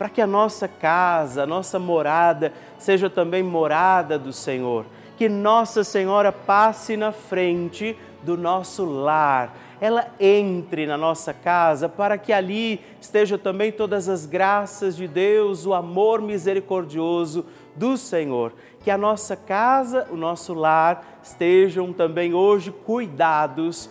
para que a nossa casa, a nossa morada, seja também morada do Senhor. Que Nossa Senhora passe na frente do nosso lar, ela entre na nossa casa para que ali estejam também todas as graças de Deus, o amor misericordioso do Senhor. Que a nossa casa, o nosso lar estejam também hoje cuidados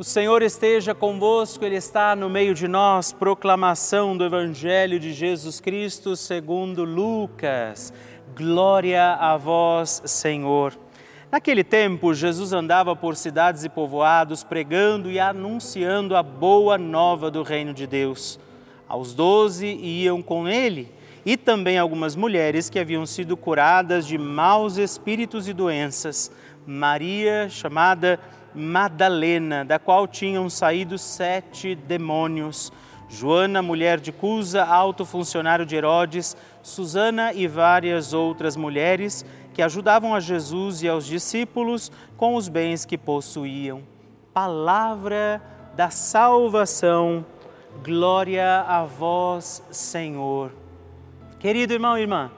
O Senhor esteja convosco, Ele está no meio de nós. Proclamação do Evangelho de Jesus Cristo segundo Lucas. Glória a vós, Senhor. Naquele tempo, Jesus andava por cidades e povoados, pregando e anunciando a boa nova do reino de Deus. Aos doze iam com ele e também algumas mulheres que haviam sido curadas de maus espíritos e doenças. Maria, chamada Madalena, da qual tinham saído sete demônios. Joana, mulher de Cusa, alto funcionário de Herodes, Susana e várias outras mulheres que ajudavam a Jesus e aos discípulos com os bens que possuíam. Palavra da salvação, glória a vós, Senhor. Querido irmão e irmã,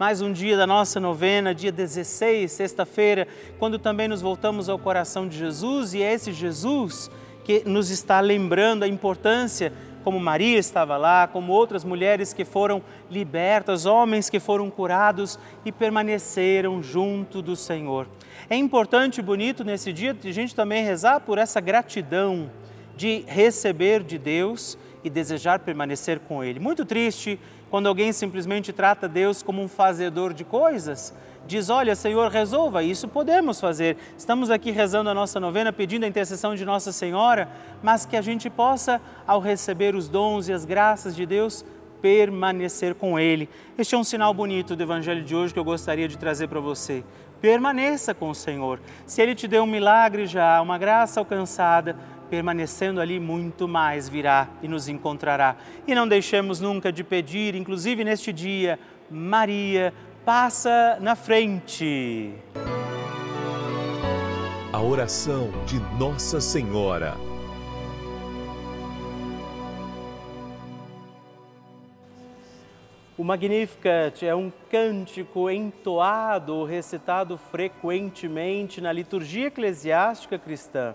mais um dia da nossa novena, dia 16, sexta-feira, quando também nos voltamos ao coração de Jesus e é esse Jesus que nos está lembrando a importância, como Maria estava lá, como outras mulheres que foram libertas, homens que foram curados e permaneceram junto do Senhor. É importante e bonito nesse dia a gente também rezar por essa gratidão de receber de Deus e desejar permanecer com Ele. Muito triste quando alguém simplesmente trata Deus como um fazedor de coisas, diz: Olha, Senhor, resolva, isso podemos fazer. Estamos aqui rezando a nossa novena, pedindo a intercessão de Nossa Senhora, mas que a gente possa, ao receber os dons e as graças de Deus, permanecer com Ele. Este é um sinal bonito do Evangelho de hoje que eu gostaria de trazer para você. Permaneça com o Senhor. Se Ele te deu um milagre já, uma graça alcançada, permanecendo ali, muito mais virá e nos encontrará. E não deixemos nunca de pedir, inclusive neste dia, Maria, passa na frente. a oração de Nossa Senhora. O Magnificat é um cântico entoado ou recitado frequentemente na liturgia eclesiástica cristã.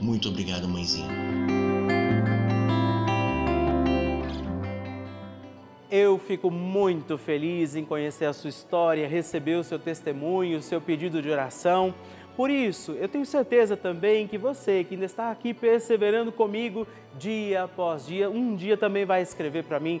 Muito obrigado, mãezinha. Eu fico muito feliz em conhecer a sua história, receber o seu testemunho, o seu pedido de oração. Por isso, eu tenho certeza também que você que ainda está aqui perseverando comigo dia após dia, um dia também vai escrever para mim,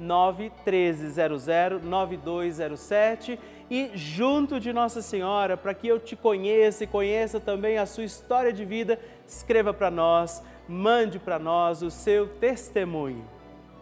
91300 9207 e junto de Nossa Senhora, para que eu te conheça e conheça também a sua história de vida, escreva para nós, mande para nós o seu testemunho.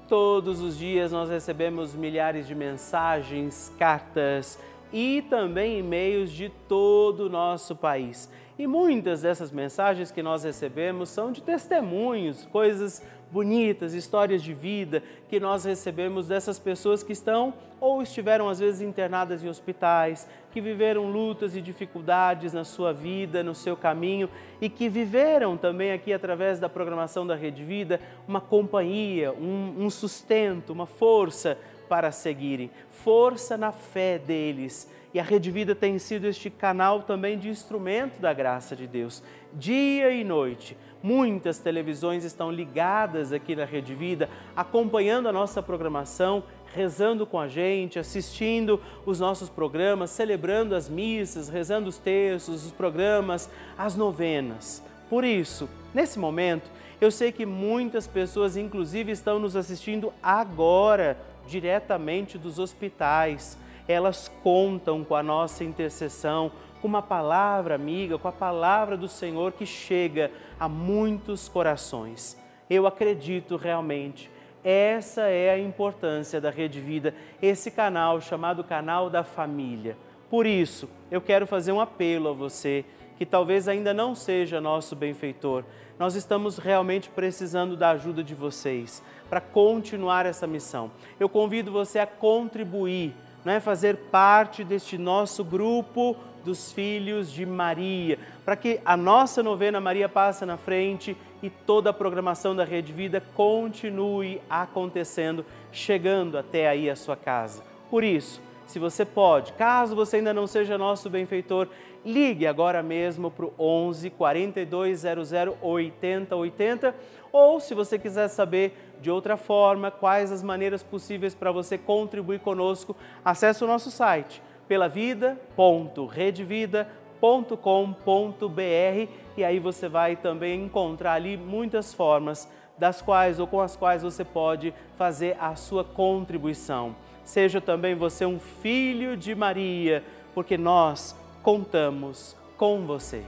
Todos os dias nós recebemos milhares de mensagens, cartas, e também e-mails de todo o nosso país. E muitas dessas mensagens que nós recebemos são de testemunhos, coisas bonitas, histórias de vida que nós recebemos dessas pessoas que estão ou estiveram às vezes internadas em hospitais, que viveram lutas e dificuldades na sua vida, no seu caminho e que viveram também aqui através da programação da Rede Vida uma companhia, um, um sustento, uma força para seguirem, força na fé deles. E a Rede Vida tem sido este canal também de instrumento da graça de Deus, dia e noite Muitas televisões estão ligadas aqui na Rede Vida, acompanhando a nossa programação, rezando com a gente, assistindo os nossos programas, celebrando as missas, rezando os textos, os programas, as novenas. Por isso, nesse momento, eu sei que muitas pessoas, inclusive, estão nos assistindo agora, diretamente dos hospitais. Elas contam com a nossa intercessão, com uma palavra amiga, com a palavra do Senhor que chega a muitos corações. Eu acredito realmente. Essa é a importância da Rede Vida, esse canal chamado Canal da Família. Por isso, eu quero fazer um apelo a você que talvez ainda não seja nosso benfeitor. Nós estamos realmente precisando da ajuda de vocês para continuar essa missão. Eu convido você a contribuir, não é fazer parte deste nosso grupo dos filhos de Maria, para que a nossa novena Maria Passa na Frente e toda a programação da Rede Vida continue acontecendo, chegando até aí a sua casa. Por isso, se você pode, caso você ainda não seja nosso benfeitor, ligue agora mesmo para o 11 4200 8080 ou se você quiser saber de outra forma quais as maneiras possíveis para você contribuir conosco, acesse o nosso site pelavida.redvida.com.br e aí você vai também encontrar ali muitas formas das quais ou com as quais você pode fazer a sua contribuição. Seja também você um filho de Maria, porque nós contamos com você.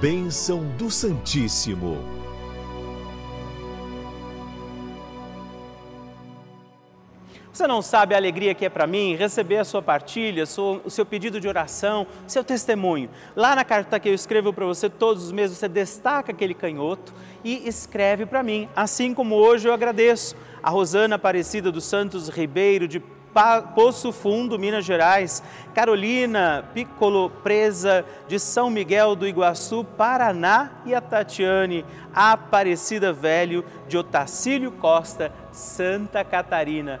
Bênção do Santíssimo. Você não sabe a alegria que é para mim receber a sua partilha, o seu pedido de oração, seu testemunho. Lá na carta que eu escrevo para você todos os meses, você destaca aquele canhoto e escreve para mim. Assim como hoje eu agradeço a Rosana Aparecida dos Santos Ribeiro de Poço Fundo, Minas Gerais, Carolina Piccolo Presa de São Miguel do Iguaçu, Paraná e a Tatiane Aparecida Velho de Otacílio Costa, Santa Catarina.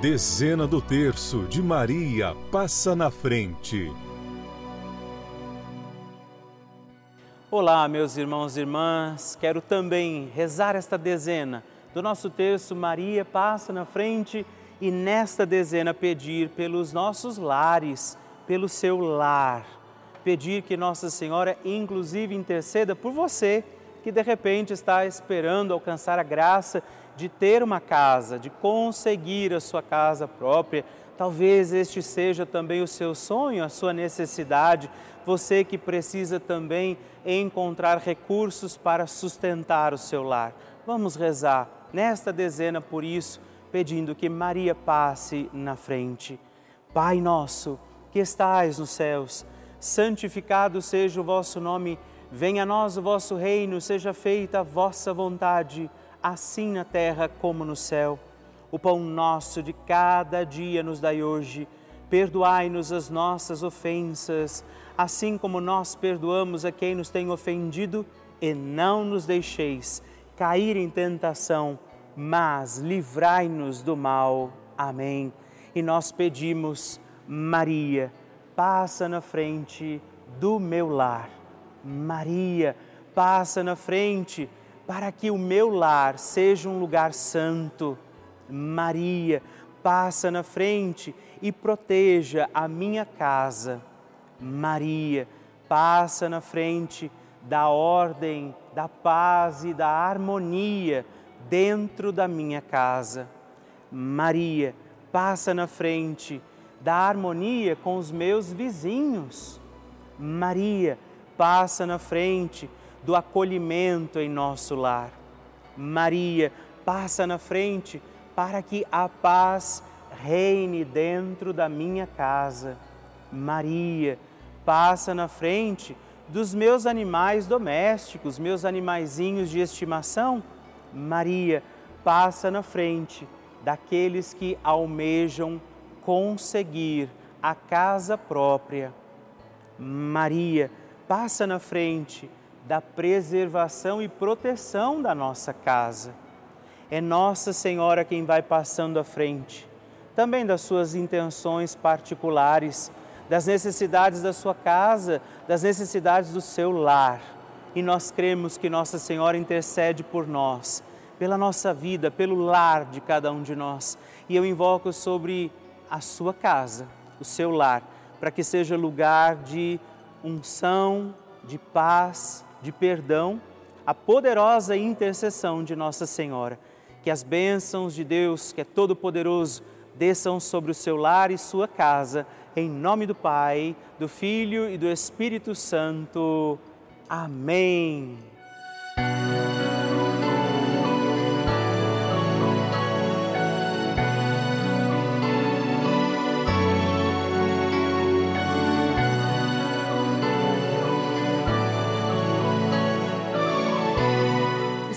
Dezena do terço de Maria passa na frente. Olá, meus irmãos e irmãs, quero também rezar esta dezena. Do nosso terço Maria passa na frente e nesta dezena pedir pelos nossos lares, pelo seu lar, pedir que Nossa Senhora inclusive interceda por você que de repente está esperando alcançar a graça de ter uma casa, de conseguir a sua casa própria. Talvez este seja também o seu sonho, a sua necessidade. Você que precisa também encontrar recursos para sustentar o seu lar. Vamos rezar nesta dezena por isso, pedindo que Maria passe na frente. Pai nosso, que estais nos céus, santificado seja o vosso nome, venha a nós o vosso reino, seja feita a vossa vontade, assim na terra como no céu. O pão nosso de cada dia nos dai hoje. Perdoai-nos as nossas ofensas, assim como nós perdoamos a quem nos tem ofendido, e não nos deixeis cair em tentação, mas livrai-nos do mal. Amém. E nós pedimos, Maria, passa na frente do meu lar. Maria, passa na frente para que o meu lar seja um lugar santo. Maria, passa na frente e proteja a minha casa. Maria, passa na frente da ordem, da paz e da harmonia dentro da minha casa. Maria, passa na frente da harmonia com os meus vizinhos. Maria, passa na frente do acolhimento em nosso lar. Maria, passa na frente para que a paz reine dentro da minha casa. Maria, passa na frente dos meus animais domésticos, meus animaizinhos de estimação, Maria passa na frente daqueles que almejam conseguir a casa própria. Maria passa na frente da preservação e proteção da nossa casa. É Nossa Senhora quem vai passando à frente, também das suas intenções particulares das necessidades da sua casa, das necessidades do seu lar. E nós cremos que Nossa Senhora intercede por nós, pela nossa vida, pelo lar de cada um de nós. E eu invoco sobre a sua casa, o seu lar, para que seja lugar de unção, de paz, de perdão, a poderosa intercessão de Nossa Senhora. Que as bênçãos de Deus, que é todo-poderoso, desçam sobre o seu lar e sua casa em nome do Pai, do Filho e do Espírito Santo. Amém.